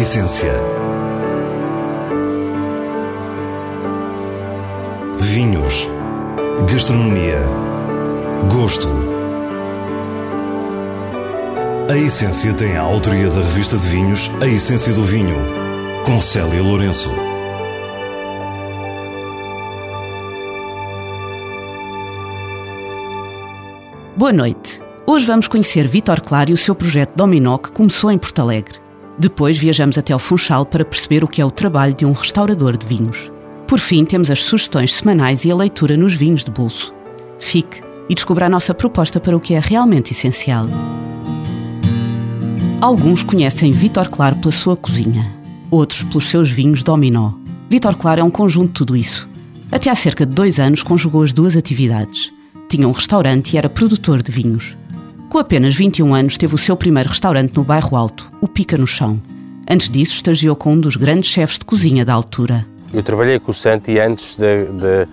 essência. Vinhos. Gastronomia. Gosto. A Essência tem a autoria da revista de vinhos A Essência do Vinho, com Célia Lourenço. Boa noite. Hoje vamos conhecer Vítor Claro e o seu projeto Dominó que começou em Porto Alegre. Depois viajamos até ao Funchal para perceber o que é o trabalho de um restaurador de vinhos. Por fim, temos as sugestões semanais e a leitura nos vinhos de bolso. Fique e descubra a nossa proposta para o que é realmente essencial. Alguns conhecem Vítor Claro pela sua cozinha, outros pelos seus vinhos Dominó. Vítor Claro é um conjunto de tudo isso. Até há cerca de dois anos conjugou as duas atividades. Tinha um restaurante e era produtor de vinhos. Com apenas 21 anos, teve o seu primeiro restaurante no bairro Alto, o Pica no Chão. Antes disso, estagiou com um dos grandes chefes de cozinha da altura. Eu trabalhei com o Santi antes da,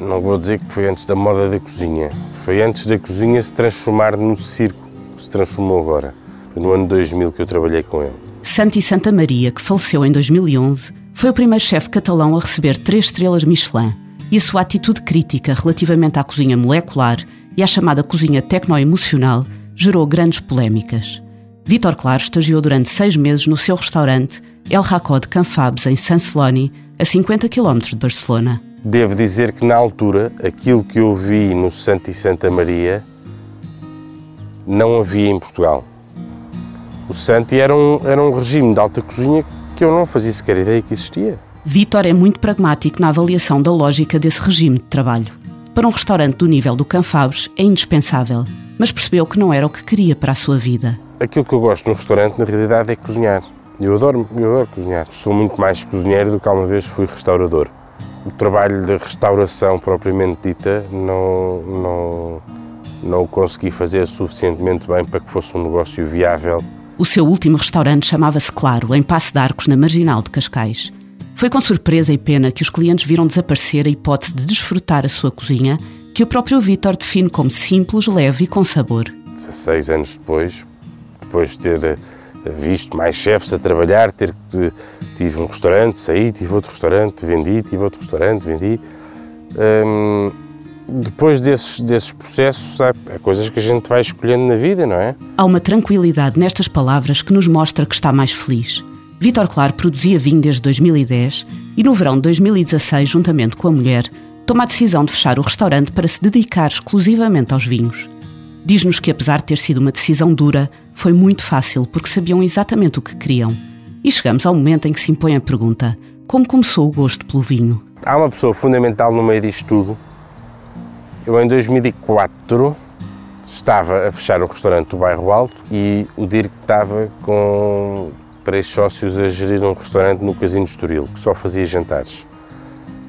Não vou dizer que foi antes da moda da cozinha. Foi antes da cozinha se transformar no circo que se transformou agora. Foi no ano 2000 que eu trabalhei com ele. Santi Santa Maria, que faleceu em 2011, foi o primeiro chefe catalão a receber três estrelas Michelin. E a sua atitude crítica relativamente à cozinha molecular e a chamada cozinha tecno-emocional gerou grandes polémicas. Vítor Claro estagiou durante seis meses no seu restaurante El Racó de Canfabes, em San Celoni, a 50 km de Barcelona. Devo dizer que na altura, aquilo que eu vi no Santo e Santa Maria não havia em Portugal. O Santi era um, era um regime de alta cozinha que eu não fazia sequer ideia que existia. Vítor é muito pragmático na avaliação da lógica desse regime de trabalho para um restaurante do nível do Canfabres é indispensável, mas percebeu que não era o que queria para a sua vida. Aquilo que eu gosto num restaurante, na realidade, é cozinhar. Eu adoro, eu adoro cozinhar. Sou muito mais cozinheiro do que alguma vez fui restaurador. O trabalho de restauração propriamente dita não, não, não o consegui fazer suficientemente bem para que fosse um negócio viável. O seu último restaurante chamava-se Claro, em Passo de Arcos, na Marginal de Cascais. Foi com surpresa e pena que os clientes viram desaparecer a hipótese de desfrutar a sua cozinha, que o próprio Vítor define como simples, leve e com sabor. 16 anos depois, depois de ter eh, visto mais chefes a trabalhar, ter tive um restaurante, saí, tive outro restaurante, vendi, tive outro restaurante, vendi. Hum, depois desses, desses processos, há, há coisas que a gente vai escolhendo na vida, não é? Há uma tranquilidade nestas palavras que nos mostra que está mais feliz. Vítor Claro produzia vinho desde 2010 e no verão de 2016, juntamente com a mulher, toma a decisão de fechar o restaurante para se dedicar exclusivamente aos vinhos. Diz-nos que, apesar de ter sido uma decisão dura, foi muito fácil porque sabiam exatamente o que queriam. E chegamos ao momento em que se impõe a pergunta: como começou o gosto pelo vinho? Há uma pessoa fundamental no meio disto tudo. Eu, em 2004, estava a fechar o restaurante do Bairro Alto e o Dirk estava com três sócios a gerir um restaurante no Casino Estoril, que só fazia jantares.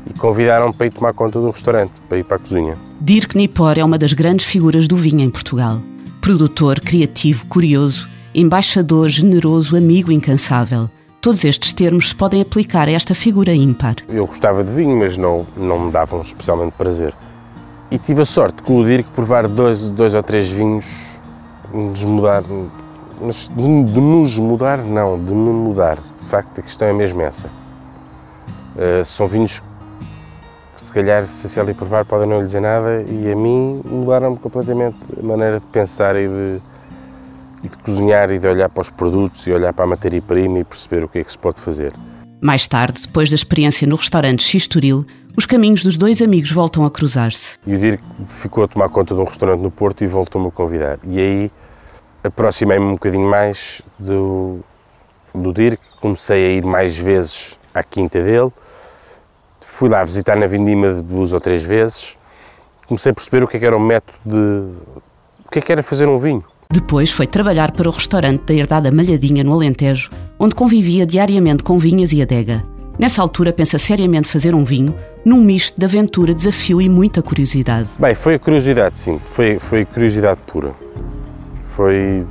E convidaram-me para ir tomar conta do restaurante, para ir para a cozinha. Dirk Nipor é uma das grandes figuras do vinho em Portugal. Produtor, criativo, curioso, embaixador, generoso, amigo incansável. Todos estes termos se podem aplicar a esta figura ímpar. Eu gostava de vinho, mas não, não me davam especialmente prazer. E tive a sorte com o Dirk provar dois, dois ou três vinhos, desmudar, mas de, de, nos mudar, não, de me mudar. De facto, a questão é mesmo essa. Uh, são vinhos que, se calhar, se a Célia provar, podem não lhe dizer nada e a mim mudaram-me completamente a maneira de pensar e de, e de cozinhar e de olhar para os produtos e olhar para a matéria-prima e perceber o que é que se pode fazer. Mais tarde, depois da experiência no restaurante X Turil, os caminhos dos dois amigos voltam a cruzar-se. E o Dirk ficou a tomar conta de um restaurante no Porto e voltou-me a convidar. E aí aproximei-me um bocadinho mais do, do Dirk, comecei a ir mais vezes à quinta dele, fui lá visitar na Vindima duas ou três vezes, comecei a perceber o que, é que era o método de... o que, é que era fazer um vinho. Depois foi trabalhar para o restaurante da Herdada Malhadinha, no Alentejo, onde convivia diariamente com vinhas e adega. Nessa altura pensa seriamente fazer um vinho, num misto de aventura, desafio e muita curiosidade. Bem, foi a curiosidade, sim, foi, foi curiosidade pura foi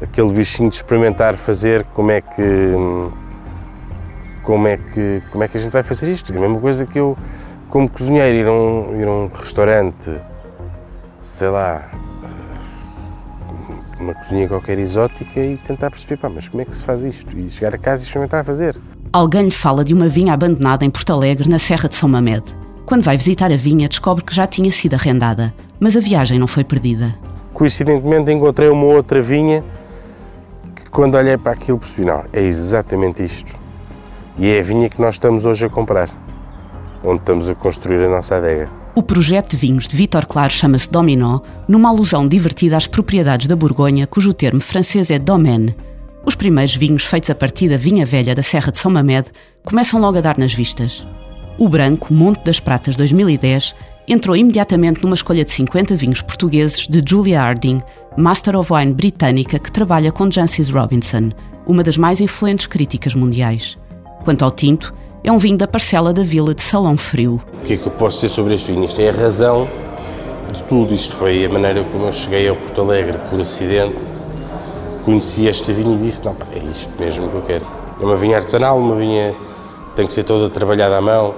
aquele bichinho de experimentar fazer como é que como é que como é que a gente vai fazer isto a mesma coisa que eu como cozinheiro ir a um, ir a um restaurante sei lá uma cozinha qualquer exótica e tentar perceber, pá, mas como é que se faz isto? E chegar a casa e experimentar a fazer. Alguém lhe fala de uma vinha abandonada em Porto Alegre, na Serra de São Mamed. Quando vai visitar a vinha, descobre que já tinha sido arrendada, mas a viagem não foi perdida. Coincidentemente encontrei uma outra vinha que quando olhei para aquilo percebi, não, é exatamente isto. E é a vinha que nós estamos hoje a comprar, onde estamos a construir a nossa adega. O projeto de vinhos de Vítor Claro chama-se Dominó, numa alusão divertida às propriedades da Borgonha, cujo termo francês é domaine. Os primeiros vinhos feitos a partir da vinha velha da Serra de São Mamed começam logo a dar nas vistas. O branco Monte das Pratas 2010 entrou imediatamente numa escolha de 50 vinhos portugueses de Julia Harding, Master of Wine britânica que trabalha com Jancis Robinson, uma das mais influentes críticas mundiais. Quanto ao tinto, é um vinho da parcela da vila de Salão Frio. O que é que eu posso dizer sobre este vinho? Isto é a razão de tudo. Isto foi a maneira como eu cheguei ao Porto Alegre por acidente. Conheci este vinho e disse: não, é isto mesmo que eu quero. É uma vinha artesanal, uma vinha tem que ser toda trabalhada à mão,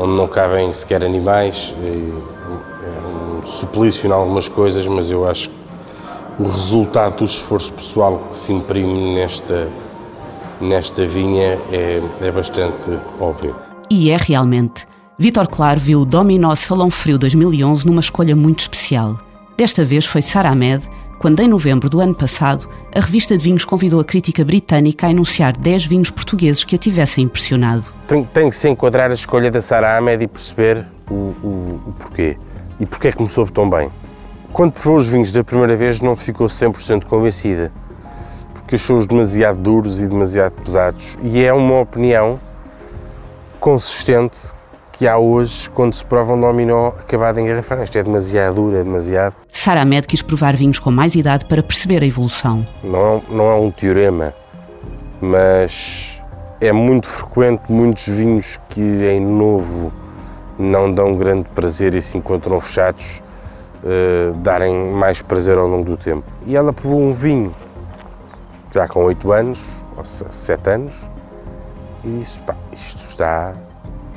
onde não cabem sequer animais. É um suplício em algumas coisas, mas eu acho que o resultado do esforço pessoal que se imprime nesta nesta vinha é, é bastante óbvio. E é realmente. Vítor Claro viu o Dominó Salão Frio 2011 numa escolha muito especial. Desta vez foi Sara Ahmed, quando em novembro do ano passado a revista de vinhos convidou a crítica britânica a enunciar 10 vinhos portugueses que a tivessem impressionado. Tem, tem que se enquadrar a escolha da Sara Ahmed e perceber o, o, o porquê. E porquê é que me soube tão bem. Quando provou os vinhos da primeira vez não ficou 100% convencida que achou-os demasiado duros e demasiado pesados. E é uma opinião consistente que há hoje quando se prova um dominó acabado em garrafa. Isto é demasiado duro, é demasiado. Sara Ahmed quis provar vinhos com mais idade para perceber a evolução. Não, é não é um teorema, mas é muito frequente muitos vinhos que em novo não dão grande prazer e se encontram fechados, uh, darem mais prazer ao longo do tempo. E ela provou um vinho já com 8 anos, ou 7 anos, e disse, pá, isto está,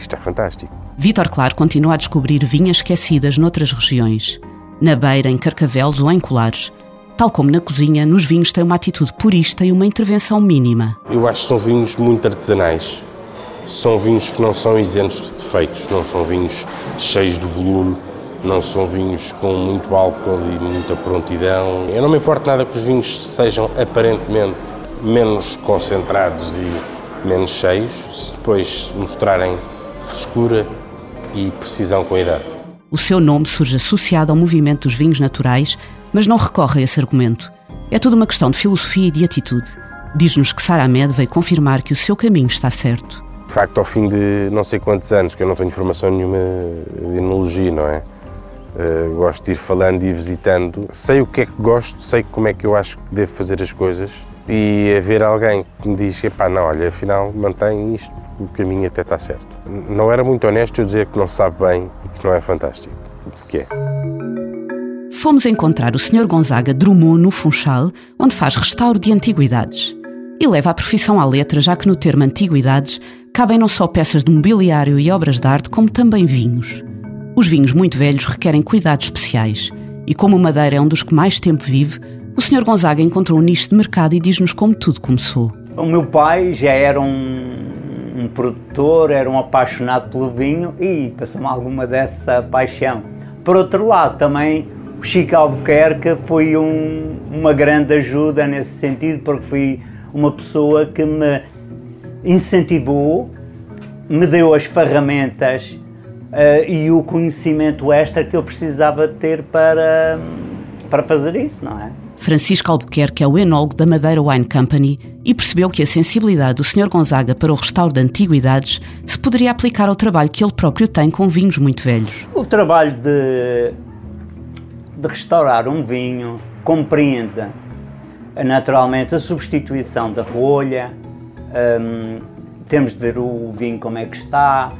isto é fantástico. Vítor Claro continua a descobrir vinhas esquecidas noutras regiões, na beira, em Carcavelos ou em Colares. Tal como na cozinha, nos vinhos tem uma atitude purista e uma intervenção mínima. Eu acho que são vinhos muito artesanais. São vinhos que não são isentos de defeitos, não são vinhos cheios de volume, não são vinhos com muito álcool e muita prontidão. Eu não me importo nada que os vinhos sejam aparentemente menos concentrados e menos cheios, se depois mostrarem frescura e precisão com a idade. O seu nome surge associado ao movimento dos vinhos naturais, mas não recorre a esse argumento. É tudo uma questão de filosofia e de atitude. Diz-nos que Sara Ahmed veio confirmar que o seu caminho está certo. De facto, ao fim de não sei quantos anos, que eu não tenho formação nenhuma de enologia, não é? Uh, gosto de ir falando e visitando. Sei o que é que gosto, sei como é que eu acho que devo fazer as coisas e haver alguém que me diz: pá, não, olha, afinal mantém isto, o caminho até está certo. Não era muito honesto eu dizer que não sabe bem e que não é fantástico, porque é. Fomos encontrar o Sr. Gonzaga Drummond no Funchal, onde faz restauro de antiguidades. E leva a profissão à letra, já que no termo antiguidades cabem não só peças de mobiliário e obras de arte, como também vinhos. Os vinhos muito velhos requerem cuidados especiais e, como o Madeira é um dos que mais tempo vive, o Sr. Gonzaga encontrou um nicho de mercado e diz-nos como tudo começou. O meu pai já era um, um produtor, era um apaixonado pelo vinho e passou-me alguma dessa paixão. Por outro lado, também o Chico Albuquerque foi um, uma grande ajuda nesse sentido, porque foi uma pessoa que me incentivou, me deu as ferramentas uh, e o conhecimento extra que eu precisava ter para, para fazer isso, não é? Francisco Albuquerque é o enólogo da Madeira Wine Company e percebeu que a sensibilidade do Sr. Gonzaga para o restauro de antiguidades se poderia aplicar ao trabalho que ele próprio tem com vinhos muito velhos. O trabalho de, de restaurar um vinho compreende naturalmente a substituição da rolha, um, temos de ver o vinho como é que está,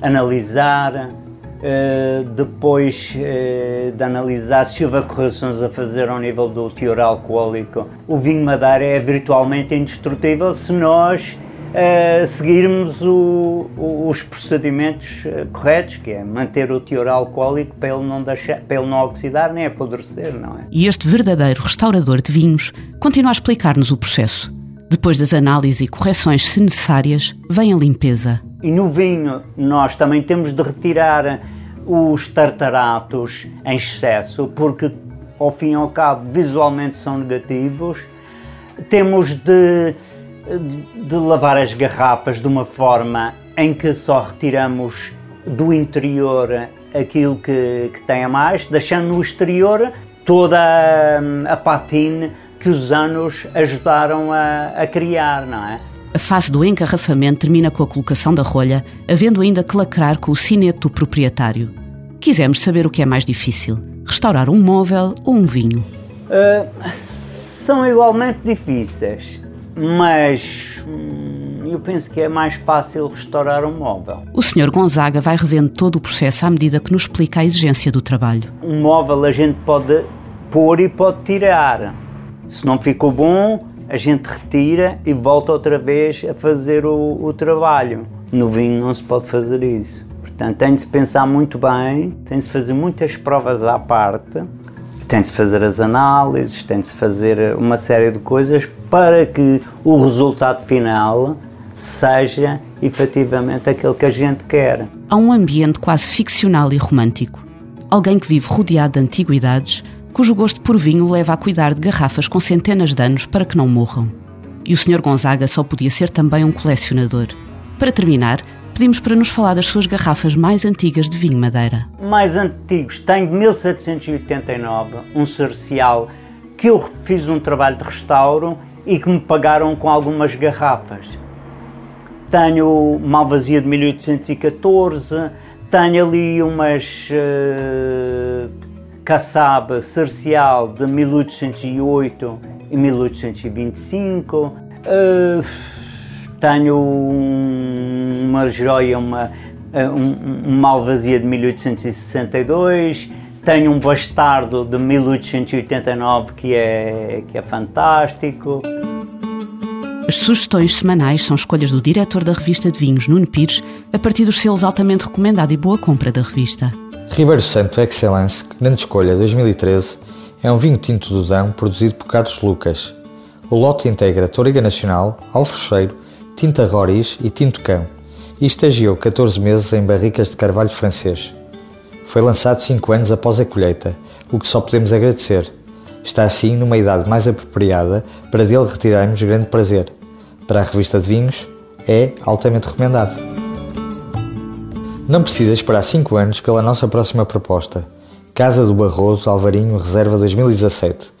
analisar, uh, depois uh, de analisar se houve correções a fazer ao nível do teor alcoólico. O vinho Madeira é virtualmente indestrutível se nós uh, seguirmos o, o, os procedimentos corretos, que é manter o teor alcoólico para ele, não deixar, para ele não oxidar nem apodrecer, não é? E este verdadeiro restaurador de vinhos continua a explicar-nos o processo. Depois das análises e correções se necessárias, vem a limpeza. E no vinho nós também temos de retirar os tartaratos em excesso, porque ao fim e ao cabo visualmente são negativos. Temos de, de lavar as garrafas de uma forma em que só retiramos do interior aquilo que, que tem a mais, deixando no exterior toda a, a patine que os anos ajudaram a, a criar, não é? A fase do engarrafamento termina com a colocação da rolha, havendo ainda que lacrar com o sinete do proprietário. Quisemos saber o que é mais difícil: restaurar um móvel ou um vinho? Uh, são igualmente difíceis, mas hum, eu penso que é mais fácil restaurar um móvel. O Sr. Gonzaga vai revendo todo o processo à medida que nos explica a exigência do trabalho. Um móvel a gente pode pôr e pode tirar. Se não ficou bom, a gente retira e volta outra vez a fazer o, o trabalho. No vinho não se pode fazer isso. Portanto, tem de se pensar muito bem, tem de se fazer muitas provas à parte, tem de se fazer as análises, tem de se fazer uma série de coisas para que o resultado final seja efetivamente aquele que a gente quer. Há um ambiente quase ficcional e romântico. Alguém que vive rodeado de antiguidades cujo gosto por vinho leva a cuidar de garrafas com centenas de anos para que não morram. E o Sr. Gonzaga só podia ser também um colecionador. Para terminar, pedimos para nos falar das suas garrafas mais antigas de vinho Madeira. Mais antigos, tenho de 1789, um cercial que eu fiz um trabalho de restauro e que me pagaram com algumas garrafas. Tenho Malvasia de 1814, tenho ali umas uh, Kassab Cercial de 1808 e 1825. Uh, eh, tenho uma joia, uma, eh, um, uma alvazia de 1862. Tenho um bastardo de 1889 que é, que é fantástico. As sugestões semanais são escolhas do diretor da revista de vinhos, Nuno Pires, a partir dos selos altamente recomendado e boa compra da revista. Ribeiro Santo Excellence, grande escolha 2013, é um vinho tinto do Dão produzido por Carlos Lucas. O lote integra Toriga Nacional, Alfrocheiro, Tinta Roriz e Tinto Cão e estagiou 14 meses em barricas de carvalho francês. Foi lançado 5 anos após a colheita, o que só podemos agradecer. Está assim numa idade mais apropriada para dele retirarmos grande prazer. Para a revista de vinhos, é altamente recomendado. Não precisa esperar 5 anos pela nossa próxima proposta. Casa do Barroso Alvarinho Reserva 2017.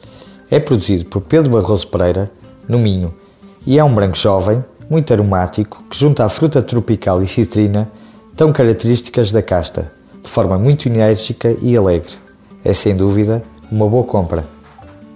É produzido por Pedro Barroso Pereira, no Minho, e é um branco jovem, muito aromático, que junta a fruta tropical e citrina, tão características da casta, de forma muito enérgica e alegre. É sem dúvida uma boa compra.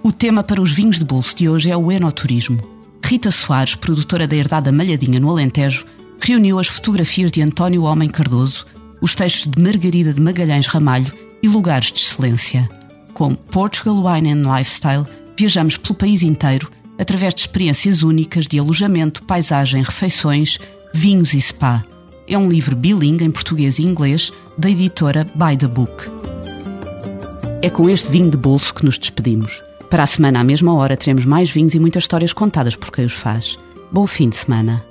O tema para os vinhos de bolso de hoje é o enoturismo. Rita Soares, produtora da Herdada Malhadinha no Alentejo, reuniu as fotografias de António Homem Cardoso, os textos de Margarida de Magalhães Ramalho e lugares de excelência. Com Portugal Wine and Lifestyle, viajamos pelo país inteiro através de experiências únicas de alojamento, paisagem, refeições, vinhos e spa. É um livro bilingue em português e inglês da editora By the Book. É com este vinho de bolso que nos despedimos. Para a semana, à mesma hora, teremos mais vinhos e muitas histórias contadas por quem os faz. Bom fim de semana.